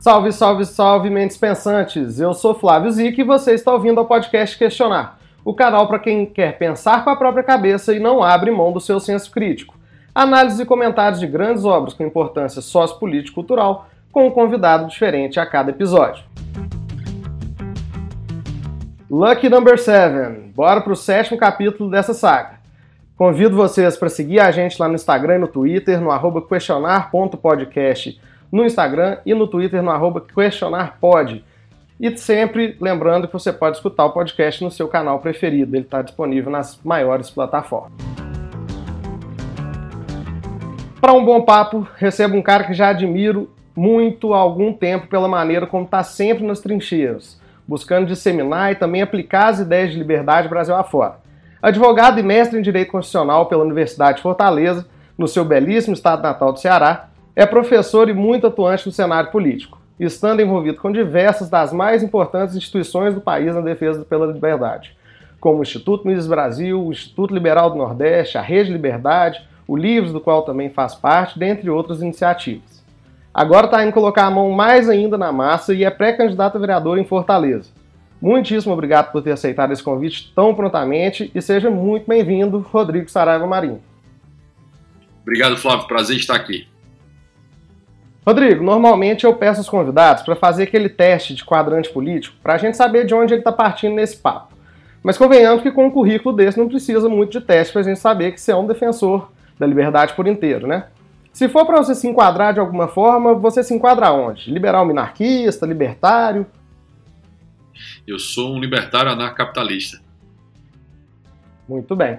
Salve, salve, salve, mentes pensantes! Eu sou Flávio Zic e você está ouvindo ao podcast Questionar, o canal para quem quer pensar com a própria cabeça e não abre mão do seu senso crítico. Análise e comentários de grandes obras com importância sociopolítico-cultural, com um convidado diferente a cada episódio. Lucky Number 7. Bora pro sétimo capítulo dessa saga. Convido vocês para seguir a gente lá no Instagram e no Twitter, no questionar.podcast no Instagram e no Twitter no arroba questionarpod. E sempre lembrando que você pode escutar o podcast no seu canal preferido, ele está disponível nas maiores plataformas. Para um bom papo, recebo um cara que já admiro muito há algum tempo pela maneira como está sempre nas trincheiras, buscando disseminar e também aplicar as ideias de liberdade Brasil afora. Advogado e mestre em Direito Constitucional pela Universidade de Fortaleza, no seu belíssimo estado natal do Ceará, é professor e muito atuante no cenário político, estando envolvido com diversas das mais importantes instituições do país na defesa pela liberdade, como o Instituto Mises Brasil, o Instituto Liberal do Nordeste, a Rede Liberdade, o Livros, do qual também faz parte, dentre outras iniciativas. Agora está indo colocar a mão mais ainda na massa e é pré-candidato a vereador em Fortaleza. Muitíssimo obrigado por ter aceitado esse convite tão prontamente e seja muito bem-vindo, Rodrigo Saraiva Marinho. Obrigado, Flávio. Prazer estar aqui. Rodrigo, normalmente eu peço aos convidados para fazer aquele teste de quadrante político para a gente saber de onde ele está partindo nesse papo. Mas convenhamos que com um currículo desse não precisa muito de teste para a gente saber que você é um defensor da liberdade por inteiro, né? Se for para você se enquadrar de alguma forma, você se enquadra onde? Liberal minarquista, libertário? Eu sou um libertário anarcapitalista. Muito bem.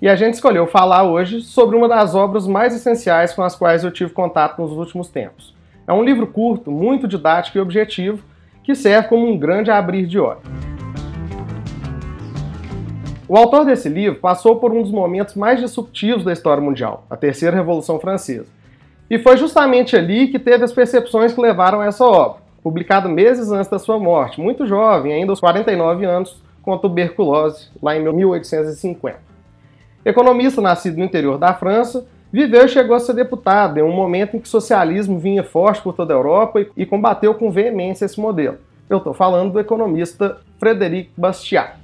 E a gente escolheu falar hoje sobre uma das obras mais essenciais com as quais eu tive contato nos últimos tempos. É um livro curto, muito didático e objetivo, que serve como um grande abrir de olhos. O autor desse livro passou por um dos momentos mais disruptivos da história mundial, a Terceira Revolução Francesa. E foi justamente ali que teve as percepções que levaram a essa obra, publicado meses antes da sua morte, muito jovem, ainda aos 49 anos, com tuberculose, lá em 1850. Economista nascido no interior da França, viveu e chegou a ser deputado em um momento em que o socialismo vinha forte por toda a Europa e combateu com veemência esse modelo. Eu estou falando do economista Frederic Bastiat.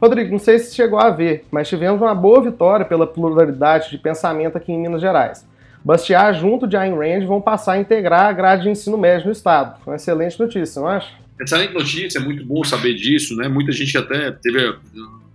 Rodrigo, não sei se chegou a ver, mas tivemos uma boa vitória pela pluralidade de pensamento aqui em Minas Gerais. Bastiat, junto de Ayn Rand, vão passar a integrar a grade de ensino médio no Estado. Uma excelente notícia, não acha? Excelente notícia, é muito bom saber disso, né? Muita gente até teve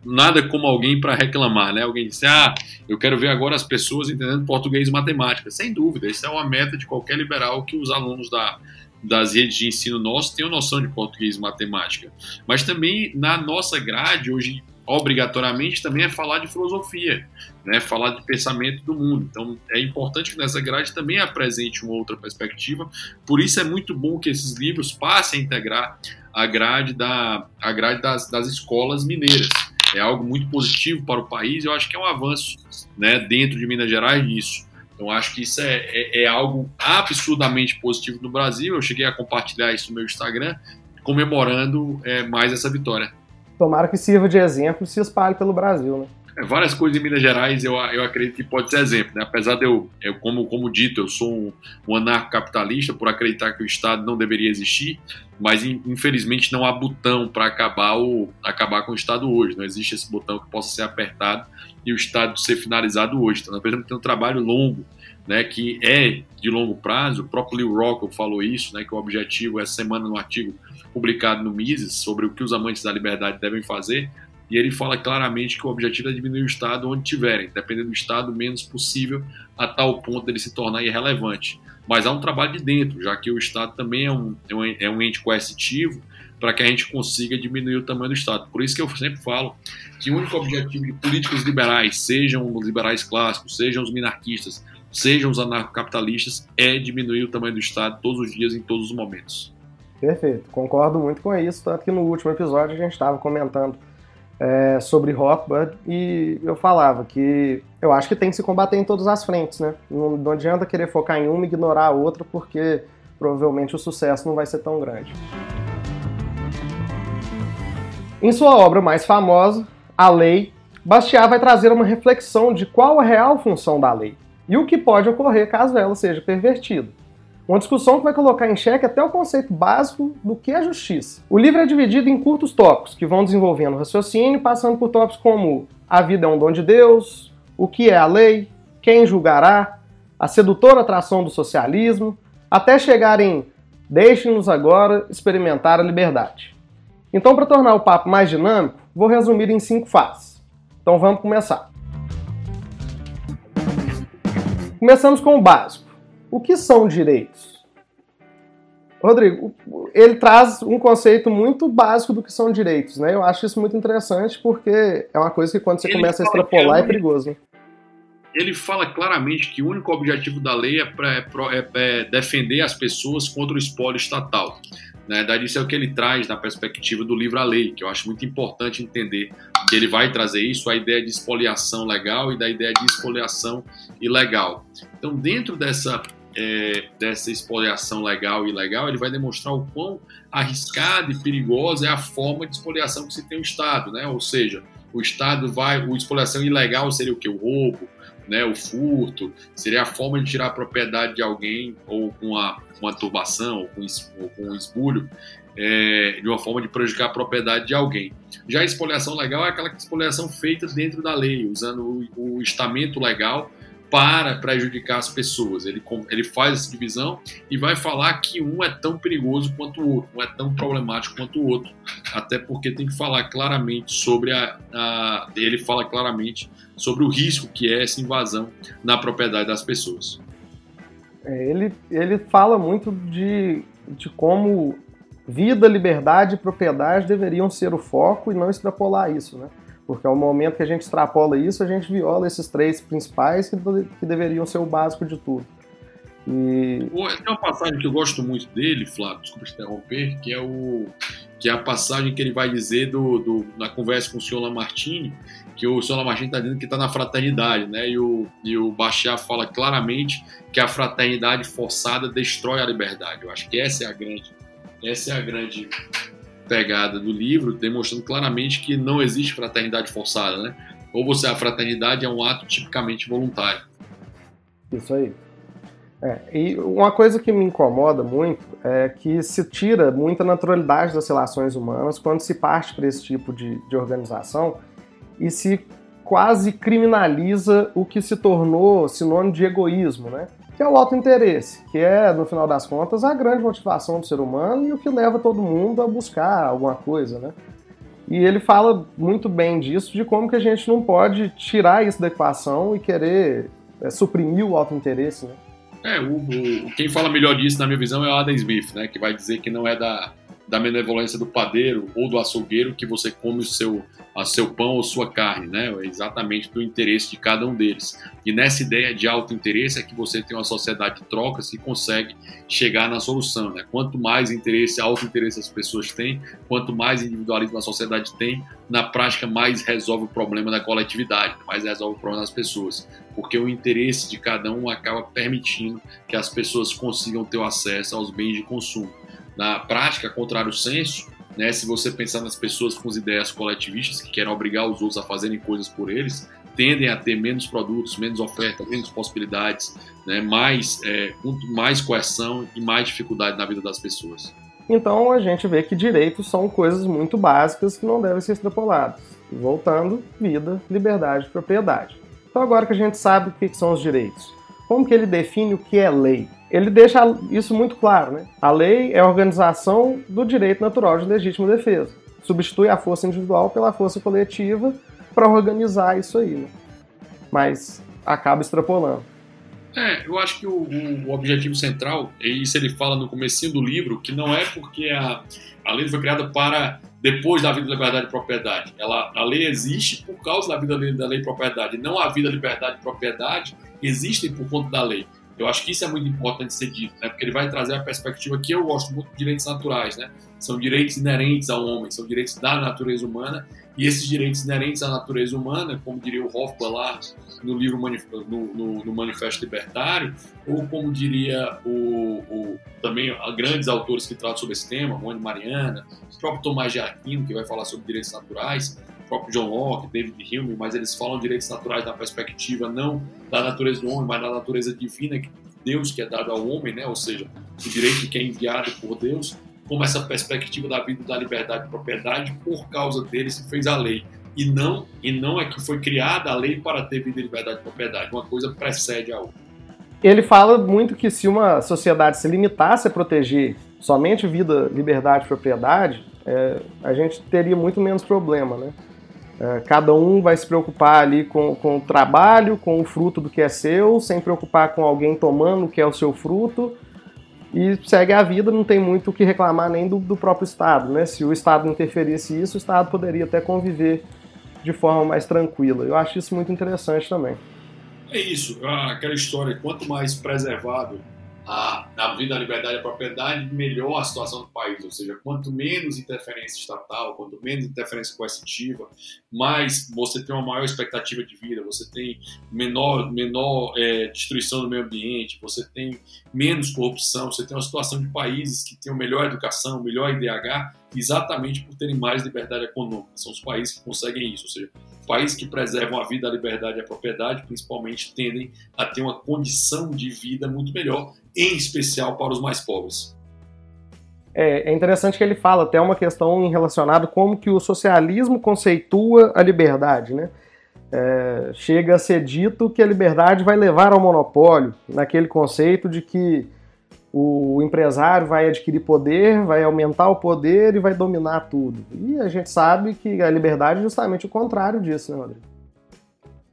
nada como alguém para reclamar, né? Alguém disse, ah, eu quero ver agora as pessoas entendendo português e matemática. Sem dúvida, isso é uma meta de qualquer liberal que os alunos da, das redes de ensino nossos tenham noção de português e matemática. Mas também na nossa grade, hoje obrigatoriamente também é falar de filosofia, né? falar de pensamento do mundo. Então é importante que nessa grade também apresente uma outra perspectiva. Por isso é muito bom que esses livros passem a integrar a grade, da, a grade das, das escolas mineiras. É algo muito positivo para o país. Eu acho que é um avanço né, dentro de Minas Gerais nisso. Então acho que isso é, é, é algo absurdamente positivo no Brasil. Eu cheguei a compartilhar isso no meu Instagram, comemorando é, mais essa vitória. Tomara que sirva de exemplo e se espalhe pelo Brasil, né? É, várias coisas em Minas Gerais eu, eu acredito que pode ser exemplo, né? Apesar de eu, eu como, como dito, eu sou um, um anarcocapitalista por acreditar que o Estado não deveria existir, mas infelizmente não há botão para acabar, o, acabar com o Estado hoje. Não existe esse botão que possa ser apertado e o Estado ser finalizado hoje. Então, nós precisamos ter um trabalho longo, né, que é de longo prazo. O próprio Leo Rockwell falou isso, né, que o objetivo, essa semana no artigo publicado no Mises sobre o que os amantes da liberdade devem fazer, e ele fala claramente que o objetivo é diminuir o Estado onde tiverem, dependendo do Estado, menos possível, a tal ponto dele se tornar irrelevante. Mas há um trabalho de dentro, já que o Estado também é um, é um é ente coercitivo para que a gente consiga diminuir o tamanho do Estado. Por isso que eu sempre falo que o único objetivo de políticos liberais, sejam os liberais clássicos, sejam os minarquistas, sejam os anarcocapitalistas, é diminuir o tamanho do Estado todos os dias, em todos os momentos. Perfeito, concordo muito com isso, tanto que no último episódio a gente estava comentando é, sobre Rothbard e eu falava que eu acho que tem que se combater em todas as frentes, né? Não, não adianta querer focar em uma e ignorar a outra, porque provavelmente o sucesso não vai ser tão grande. Em sua obra mais famosa, A Lei, Bastiat vai trazer uma reflexão de qual a real função da lei e o que pode ocorrer caso ela seja pervertida. Uma discussão que vai colocar em xeque até o conceito básico do que é justiça. O livro é dividido em curtos tópicos, que vão desenvolvendo o raciocínio, passando por tópicos como a vida é um dom de Deus, o que é a lei, quem julgará, a sedutora atração do socialismo, até chegar em deixe-nos agora experimentar a liberdade. Então, para tornar o papo mais dinâmico, vou resumir em cinco fases. Então vamos começar. Começamos com o básico. O que são direitos? Rodrigo, ele traz um conceito muito básico do que são direitos, né? Eu acho isso muito interessante porque é uma coisa que quando você ele começa a extrapolar é, é perigoso. Né? Ele fala claramente que o único objetivo da lei é, pra, é, é, é defender as pessoas contra o espólio estatal. Na verdade, isso é o que ele traz na perspectiva do livro A Lei, que eu acho muito importante entender que ele vai trazer isso, a ideia de expoliação legal e da ideia de expoliação ilegal. Então, dentro dessa é, dessa expoliação legal e ilegal, ele vai demonstrar o quão arriscada e perigosa é a forma de expoliação que se tem o Estado, né? Ou seja, o Estado vai, o expoliação ilegal seria o que? O roubo, né? O furto, seria a forma de tirar a propriedade de alguém ou com a, uma turbação ou com, ou com um esbulho, é, de uma forma de prejudicar a propriedade de alguém. Já a expoliação legal é aquela expoliação feita dentro da lei, usando o, o estamento legal para prejudicar as pessoas. Ele, ele faz essa divisão e vai falar que um é tão perigoso quanto o outro, um é tão problemático quanto o outro, até porque tem que falar claramente sobre a, a ele fala claramente sobre o risco que é essa invasão na propriedade das pessoas. É, ele, ele fala muito de, de como vida, liberdade e propriedade deveriam ser o foco e não extrapolar isso, né? Porque ao momento que a gente extrapola isso, a gente viola esses três principais que, que deveriam ser o básico de tudo. E... Tem uma passagem que eu gosto muito dele, Flávio, desculpa te interromper, que é, o, que é a passagem que ele vai dizer do, do na conversa com o senhor Lamartine, que o senhor Lamartine está dizendo que está na fraternidade, né? E o, e o Bachar fala claramente que a fraternidade forçada destrói a liberdade. Eu acho que essa é a grande, essa é a grande pegada do livro, demonstrando claramente que não existe fraternidade forçada, né? Ou você a fraternidade é um ato tipicamente voluntário. Isso aí. É, e uma coisa que me incomoda muito é que se tira muita naturalidade das relações humanas quando se parte para esse tipo de, de organização e se quase criminaliza o que se tornou sinônimo de egoísmo, né? Que é o autointeresse, que é, no final das contas, a grande motivação do ser humano e o que leva todo mundo a buscar alguma coisa, né? E ele fala muito bem disso, de como que a gente não pode tirar isso da equação e querer é, suprimir o autointeresse, né? É, o, o, quem fala melhor disso, na minha visão, é o Adam Smith, né? Que vai dizer que não é da, da benevolência do padeiro ou do açougueiro que você come o seu a seu pão ou sua carne, né? É exatamente do interesse de cada um deles. E nessa ideia de alto interesse é que você tem uma sociedade de trocas que consegue chegar na solução, né? Quanto mais interesse, alto interesse as pessoas têm, quanto mais individualismo a sociedade tem, na prática mais resolve o problema da coletividade, mais resolve o problema das pessoas, porque o interesse de cada um acaba permitindo que as pessoas consigam ter acesso aos bens de consumo. Na prática, contrário ao senso, né? Se você pensar nas pessoas com as ideias coletivistas que querem obrigar os outros a fazerem coisas por eles, tendem a ter menos produtos, menos oferta, menos possibilidades, né? mais, é, mais coerção e mais dificuldade na vida das pessoas. Então a gente vê que direitos são coisas muito básicas que não devem ser extrapoladas. Voltando, vida, liberdade, propriedade. Então agora que a gente sabe o que são os direitos, como que ele define o que é lei? ele deixa isso muito claro. Né? A lei é a organização do direito natural de legítima defesa. Substitui a força individual pela força coletiva para organizar isso aí. Né? Mas acaba extrapolando. É, eu acho que o, o, objetivo central, e isso ele fala no comecinho do livro, que não é porque a, a lei foi criada para depois da vida, liberdade e propriedade. Ela, a lei existe por causa da vida da lei e propriedade. Não a vida, liberdade e propriedade existem por conta da lei. Eu acho que isso é muito importante ser dito, né? porque ele vai trazer a perspectiva que eu gosto muito de direitos naturais. Né? São direitos inerentes ao homem, são direitos da natureza humana, e esses direitos inerentes à natureza humana, como diria o Hoffman lá no livro no, no, no Manifesto Libertário, ou como diria o, o, também grandes autores que tratam sobre esse tema, Mônica Mariana, o próprio Tomás de Aquino, que vai falar sobre direitos naturais, próprio John Locke, David Hume, mas eles falam direitos naturais na perspectiva não da natureza do homem, mas da natureza divina que Deus que é dado ao homem, né? ou seja, o direito que é enviado por Deus, como essa perspectiva da vida da liberdade e propriedade, por causa dele se fez a lei. E não, e não é que foi criada a lei para ter vida, liberdade e propriedade. Uma coisa precede a outra. Ele fala muito que se uma sociedade se limitasse a proteger somente vida, liberdade e propriedade, é, a gente teria muito menos problema, né? É, cada um vai se preocupar ali com, com o trabalho, com o fruto do que é seu, sem preocupar com alguém tomando o que é o seu fruto, e segue a vida, não tem muito o que reclamar nem do, do próprio Estado, né? Se o Estado interferisse isso, o Estado poderia até conviver de forma mais tranquila. Eu acho isso muito interessante também. É isso, aquela história, quanto mais preservado a, a vida, a liberdade e a propriedade, melhor a situação do país. Ou seja, quanto menos interferência estatal, quanto menos interferência coercitiva, mais você tem uma maior expectativa de vida, você tem menor, menor é, destruição do meio ambiente, você tem menos corrupção, você tem uma situação de países que têm melhor educação, melhor IDH, exatamente por terem mais liberdade econômica. São os países que conseguem isso. Ou seja, países que preservam a vida, a liberdade e a propriedade, principalmente, tendem a ter uma condição de vida muito melhor, em especial para os mais pobres. É, é interessante que ele fala até uma questão relacionada como que o socialismo conceitua a liberdade, né? É, chega a ser dito que a liberdade vai levar ao monopólio, naquele conceito de que o empresário vai adquirir poder, vai aumentar o poder e vai dominar tudo. E a gente sabe que a liberdade é justamente o contrário disso, né, Rodrigo?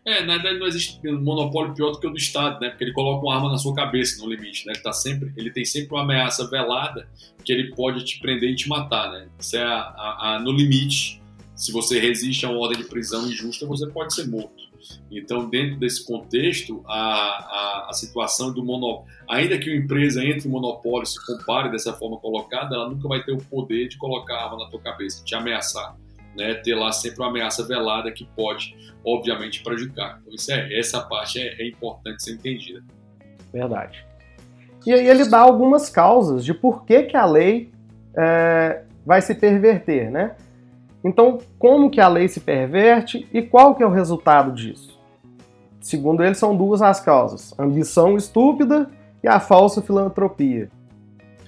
É, na verdade não existe um monopólio pior do que o do Estado, né? Porque ele coloca uma arma na sua cabeça no limite, né? Ele, tá sempre, ele tem sempre uma ameaça velada que ele pode te prender e te matar, né? Isso é a, a, a, no limite. Se você resiste a uma ordem de prisão injusta, você pode ser morto. Então, dentro desse contexto, a, a, a situação do monopólio, ainda que uma empresa entre em monopólio se compare dessa forma colocada, ela nunca vai ter o poder de colocar a arma na tua cabeça, te ameaçar. Né, ter lá sempre uma ameaça velada que pode, obviamente, prejudicar. Então, isso é, essa parte é, é importante ser entendida. Verdade. E aí ele dá algumas causas de por que, que a lei é, vai se perverter, né? Então, como que a lei se perverte e qual que é o resultado disso? Segundo ele, são duas as causas: ambição estúpida e a falsa filantropia.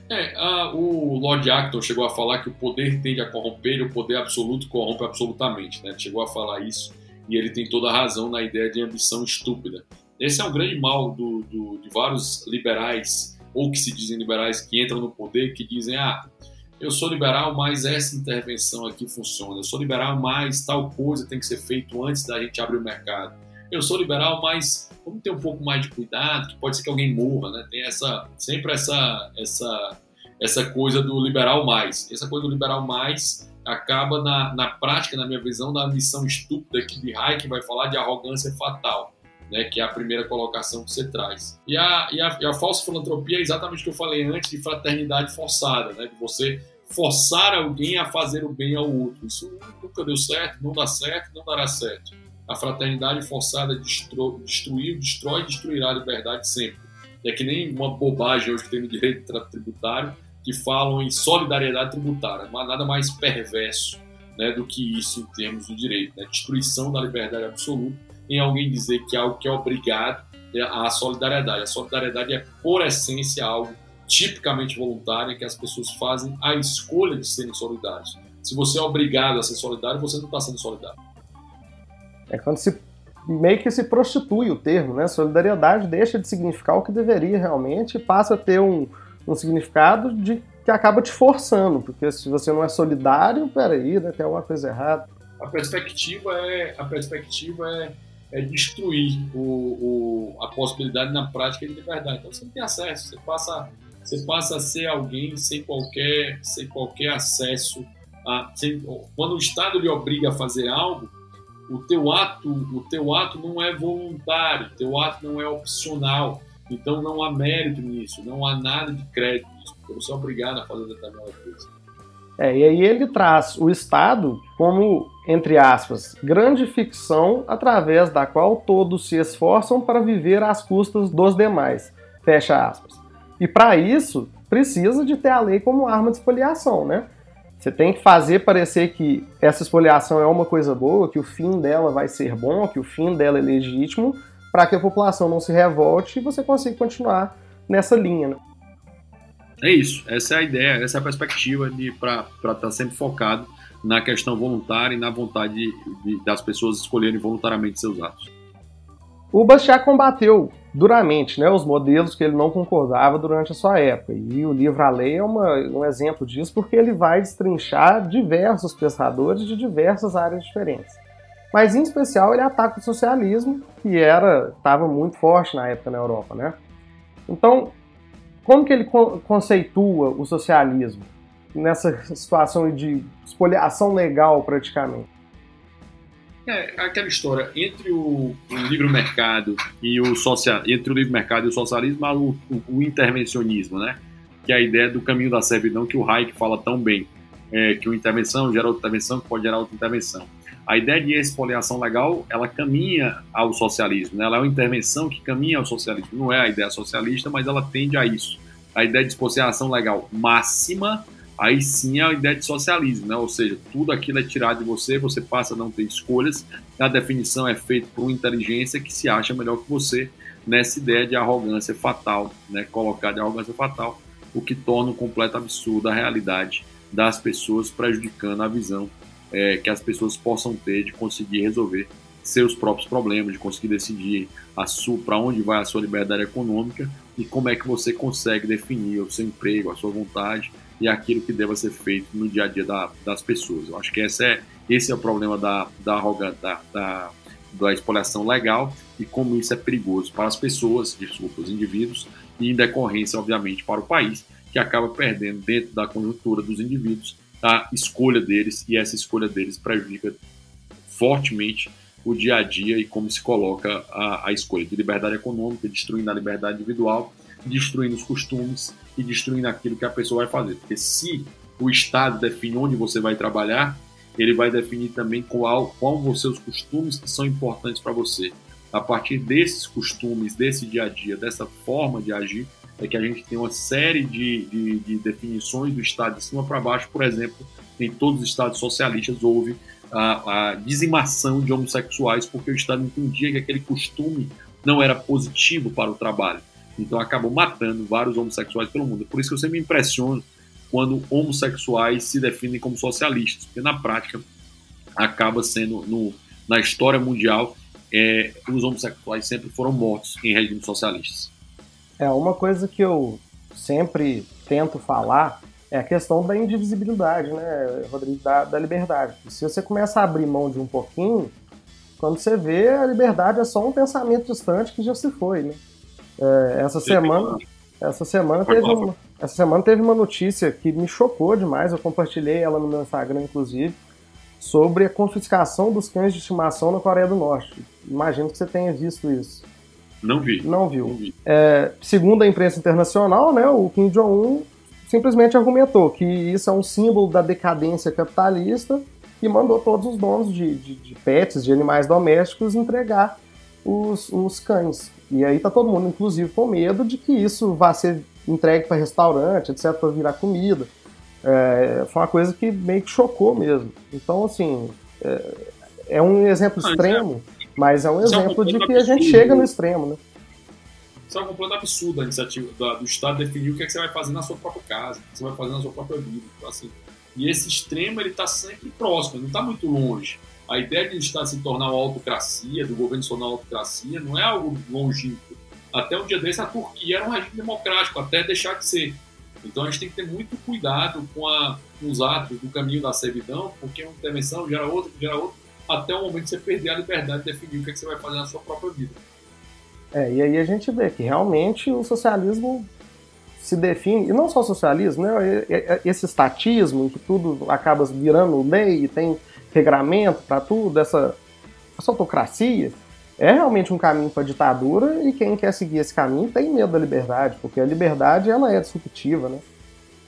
É, a, o Lord Acton chegou a falar que o poder tende a corromper e o poder absoluto corrompe absolutamente. Né? Chegou a falar isso e ele tem toda a razão na ideia de ambição estúpida. Esse é um grande mal do, do, de vários liberais, ou que se dizem liberais, que entram no poder, que dizem: ah, eu sou liberal, mas essa intervenção aqui funciona. Eu sou liberal, mas tal coisa tem que ser feito antes da gente abrir o mercado. Eu sou liberal, mas vamos ter um pouco mais de cuidado, que pode ser que alguém morra, né? Tem essa sempre essa essa essa coisa do liberal mais. Essa coisa do liberal mais acaba na, na prática, na minha visão, da missão estúpida que de Hayek vai falar de arrogância fatal né, que é a primeira colocação que você traz. E a, e a, e a falsa filantropia é exatamente o que eu falei antes de fraternidade forçada, né, de você forçar alguém a fazer o bem ao outro. Isso nunca deu certo, não dá certo, não dará certo. A fraternidade forçada destru, destruiu, destrói e destruirá a liberdade sempre. É que nem uma bobagem hoje que tem no direito tributário que falam em solidariedade tributária, mas nada mais perverso né, do que isso em termos do direito. Né? Destruição da liberdade absoluta em alguém dizer que é algo que é obrigado é a solidariedade. A solidariedade é, por essência, algo tipicamente voluntário, que as pessoas fazem a escolha de serem solidários. Se você é obrigado a ser solidário, você não está sendo solidário. É quando se meio que se prostitui o termo, né? Solidariedade deixa de significar o que deveria realmente e passa a ter um, um significado de que acaba te forçando, porque se você não é solidário, peraí, né, tem alguma coisa errada. A perspectiva é a perspectiva é é destruir o, o, a possibilidade na prática de liberdade. Então você não tem acesso, você passa, você passa a ser alguém sem qualquer, sem qualquer acesso. A, sem, quando o Estado lhe obriga a fazer algo, o teu ato, o teu ato não é voluntário, o teu ato não é opcional. Então não há mérito nisso, não há nada de crédito nisso, porque você é obrigado a fazer determinada coisa. É, e aí ele traz o Estado como, entre aspas, grande ficção através da qual todos se esforçam para viver às custas dos demais. Fecha aspas. E para isso, precisa de ter a lei como arma de expoliação, né? Você tem que fazer parecer que essa expoliação é uma coisa boa, que o fim dela vai ser bom, que o fim dela é legítimo, para que a população não se revolte e você consiga continuar nessa linha. Né? É isso, essa é a ideia, essa é a perspectiva para estar tá sempre focado na questão voluntária e na vontade de, de, das pessoas escolherem voluntariamente seus atos. O Bastiat combateu duramente né, os modelos que ele não concordava durante a sua época. E o livro A Lei é uma, um exemplo disso, porque ele vai destrinchar diversos pensadores de diversas áreas diferentes. Mas, em especial, ele ataca o socialismo, que era estava muito forte na época na Europa. Né? Então, como que ele conceitua o socialismo nessa situação de espoliação legal, praticamente? É aquela história entre o, o livre mercado e o social, entre o livre mercado e o socialismo, o, o, o, intervencionismo, né? Que é a ideia do caminho da servidão que o Hayek fala tão bem, é, que uma intervenção gera outra intervenção, que pode gerar outra intervenção. A ideia de expoliação legal, ela caminha ao socialismo, né? ela é uma intervenção que caminha ao socialismo. Não é a ideia socialista, mas ela tende a isso. A ideia de expoliação legal máxima aí sim é a ideia de socialismo, né? ou seja, tudo aquilo é tirado de você, você passa a não ter escolhas, a definição é feita por uma inteligência que se acha melhor que você nessa ideia de arrogância fatal, né? colocar de arrogância fatal, o que torna um completo absurdo a realidade das pessoas, prejudicando a visão é, que as pessoas possam ter de conseguir resolver seus próprios problemas, de conseguir decidir para onde vai a sua liberdade econômica e como é que você consegue definir o seu emprego, a sua vontade, e aquilo que deva ser feito no dia a dia da, das pessoas. Eu acho que esse é, esse é o problema da, da, da, da, da expoliação legal e como isso é perigoso para as pessoas, desculpa, os indivíduos, e em decorrência, obviamente, para o país, que acaba perdendo dentro da conjuntura dos indivíduos a escolha deles e essa escolha deles prejudica fortemente o dia a dia e como se coloca a, a escolha de liberdade econômica, destruindo a liberdade individual, destruindo os costumes e destruindo aquilo que a pessoa vai fazer. Porque se o Estado define onde você vai trabalhar, ele vai definir também qual, qual vão ser os costumes que são importantes para você. A partir desses costumes, desse dia a dia, dessa forma de agir, é que a gente tem uma série de, de, de definições do Estado de cima para baixo. Por exemplo, em todos os Estados socialistas houve a, a dizimação de homossexuais porque o Estado entendia que aquele costume não era positivo para o trabalho. Então acabou matando vários homossexuais pelo mundo. Por isso que eu sempre me impressiono quando homossexuais se definem como socialistas, porque na prática acaba sendo, no, na história mundial, é, os homossexuais sempre foram mortos em regimes socialistas. É, uma coisa que eu sempre tento falar é a questão da indivisibilidade, né, Rodrigo, da, da liberdade. Se você começa a abrir mão de um pouquinho, quando você vê, a liberdade é só um pensamento distante que já se foi, né? É, essa semana, essa semana teve uma, essa semana teve uma notícia que me chocou demais. Eu compartilhei ela no meu Instagram, inclusive, sobre a confiscação dos cães de estimação na Coreia do Norte. Imagino que você tenha visto isso. Não vi. Não viu. Não vi. É, segundo a imprensa internacional, né, o Kim Jong-un simplesmente argumentou que isso é um símbolo da decadência capitalista e mandou todos os donos de, de, de pets, de animais domésticos, entregar os, os cães. E aí tá todo mundo, inclusive, com medo de que isso vá ser entregue para restaurante, etc., para virar comida. É, foi uma coisa que meio que chocou mesmo. Então, assim, é, é um exemplo é extremo, mas é um exemplo de que a gente chega no extremo, né? Isso é um completo absurdo a iniciativa do Estado definir o que, é que você vai fazer na sua própria casa, o que você vai fazer na sua própria vida. Então, assim, e esse extremo ele está sempre próximo, não está muito longe. A ideia de Estado se tornar uma autocracia, do governo se tornar uma autocracia, não é algo longínquo. Até um dia desse, a Turquia era um regime democrático, até deixar de ser. Então a gente tem que ter muito cuidado com, a, com os atos do caminho da servidão, porque uma intervenção gera outra, gera outra, até o momento de você perder a liberdade de definir o que, é que você vai fazer na sua própria vida. É, e aí a gente vê que realmente o socialismo se define, e não só o socialismo, né, esse estatismo em que tudo acaba virando lei e tem regramento para tudo, essa, essa autocracia, é realmente um caminho para a ditadura e quem quer seguir esse caminho tem medo da liberdade, porque a liberdade ela é disruptiva, né?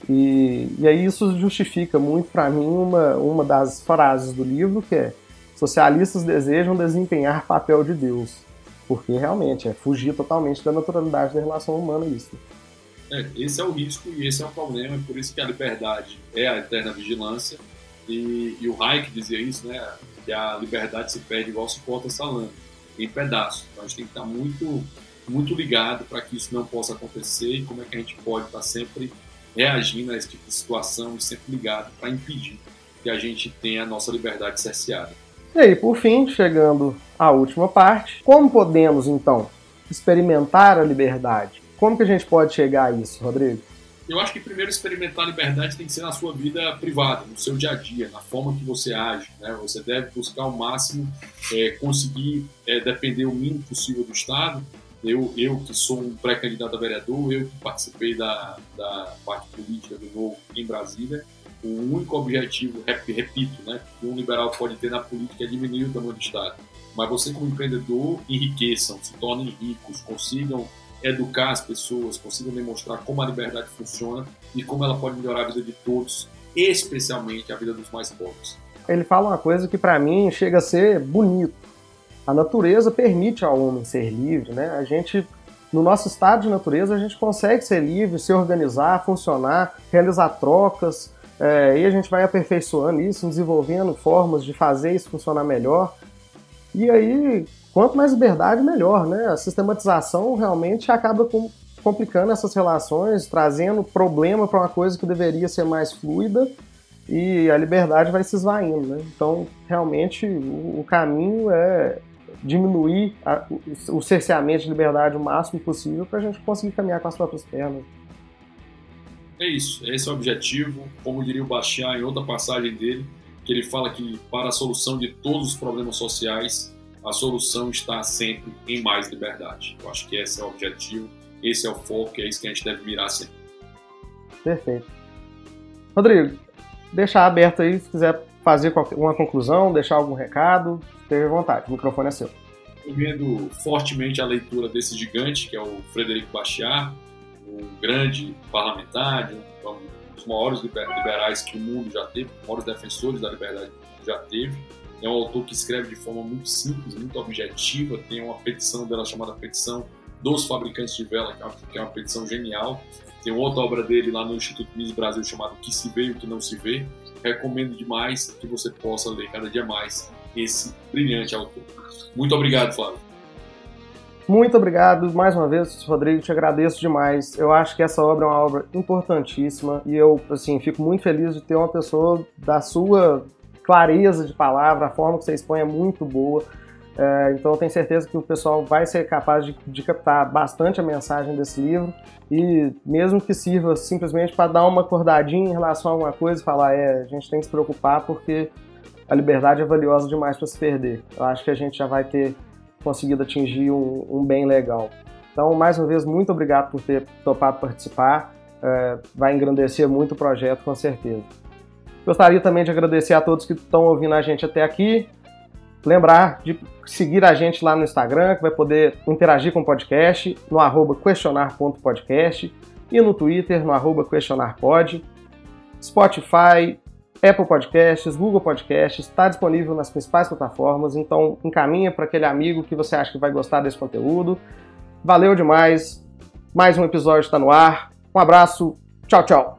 E, e aí isso justifica muito para mim uma, uma das frases do livro que é socialistas desejam desempenhar papel de Deus, porque realmente é fugir totalmente da naturalidade da relação humana isso. É, esse é o risco e esse é o problema, é por isso que a liberdade é a eterna vigilância. E, e o Hayek dizia isso, né? Que a liberdade se perde igual se corta salame, em pedaços. Então a gente tem que estar muito, muito ligado para que isso não possa acontecer e como é que a gente pode estar sempre reagindo a esse tipo de situação e sempre ligado para impedir que a gente tenha a nossa liberdade cerceada. E aí, por fim, chegando à última parte, como podemos então experimentar a liberdade? Como que a gente pode chegar a isso, Rodrigo? Eu acho que primeiro experimentar a liberdade tem que ser na sua vida privada, no seu dia a dia, na forma que você age. Né? Você deve buscar ao máximo é, conseguir é, depender o mínimo possível do Estado. Eu, eu que sou um pré-candidato a vereador, eu que participei da, da parte política do Novo em Brasília, o único objetivo, repito, né, que um liberal pode ter na política é diminuir o tamanho do Estado. Mas você, como empreendedor, enriqueçam, se tornem ricos, consigam educar as pessoas, consigam demonstrar como a liberdade funciona e como ela pode melhorar a vida de todos, especialmente a vida dos mais pobres. Ele fala uma coisa que para mim chega a ser bonito. A natureza permite ao homem ser livre, né? A gente no nosso estado de natureza a gente consegue ser livre, se organizar, funcionar, realizar trocas, é, e a gente vai aperfeiçoando isso, desenvolvendo formas de fazer isso funcionar melhor. E aí, quanto mais liberdade, melhor, né? A sistematização realmente acaba com, complicando essas relações, trazendo problema para uma coisa que deveria ser mais fluida e a liberdade vai se esvaindo, né? Então, realmente, o, caminho é diminuir a, o, cerceamento de liberdade o máximo possível para a gente conseguir caminhar com as próprias pernas. É isso, esse é o objetivo. Como diria o Bastiat em outra passagem dele, que ele fala que para a solução de todos os problemas sociais, a solução está sempre em mais liberdade. Eu acho que esse é o objetivo, esse é o foco, é isso que a gente deve mirar sempre. Perfeito. Rodrigo, deixar aberto aí se quiser fazer uma conclusão, deixar algum recado, esteja à vontade, o microfone é seu. Recomendo fortemente a leitura desse gigante, que é o Frederico Bastiat, um grande parlamentar, um, dos maiores liberais que o mundo já teve, maiores defensores da liberdade já teve. É um autor que escreve de forma muito simples, muito objetiva. Tem uma petição dela chamada Petição dos Fabricantes de Vela, que é uma é petição genial. Tem outra obra dele lá no Instituto Mises Brasil chamado Que se vê e o que não se vê. Recomendo demais que você possa ler cada dia mais esse brilhante autor. Muito obrigado, Flávio. Muito obrigado mais uma vez, Rodrigo, te agradeço demais. Eu acho que essa obra é uma obra importantíssima e eu, assim, fico muito feliz de ter uma pessoa da sua clareza de palavra, a forma que você expõe é muito boa. É, então eu tenho certeza que o pessoal vai ser capaz de, de, captar bastante a mensagem desse livro e mesmo que sirva simplesmente para dar uma acordadinha em relação a alguma coisa e falar, é, a gente tem que se preocupar porque a liberdade é valiosa demais para se perder. Eu acho que a gente já vai ter conseguido atingir um, um, bem legal. Então, mais uma vez, muito obrigado por ter topado participar. É, vai engrandecer muito o projeto, com certeza. Gostaria também de agradecer a todos que estão ouvindo a gente até aqui. Lembrar de seguir a gente lá no Instagram, que vai poder interagir com o podcast, no arroba questionar.podcast e no Twitter, no arroba questionarpod. Spotify, Apple Podcasts, Google Podcasts, está disponível nas principais plataformas, então encaminha para aquele amigo que você acha que vai gostar desse conteúdo. Valeu demais, mais um episódio está no ar. Um abraço, tchau, tchau.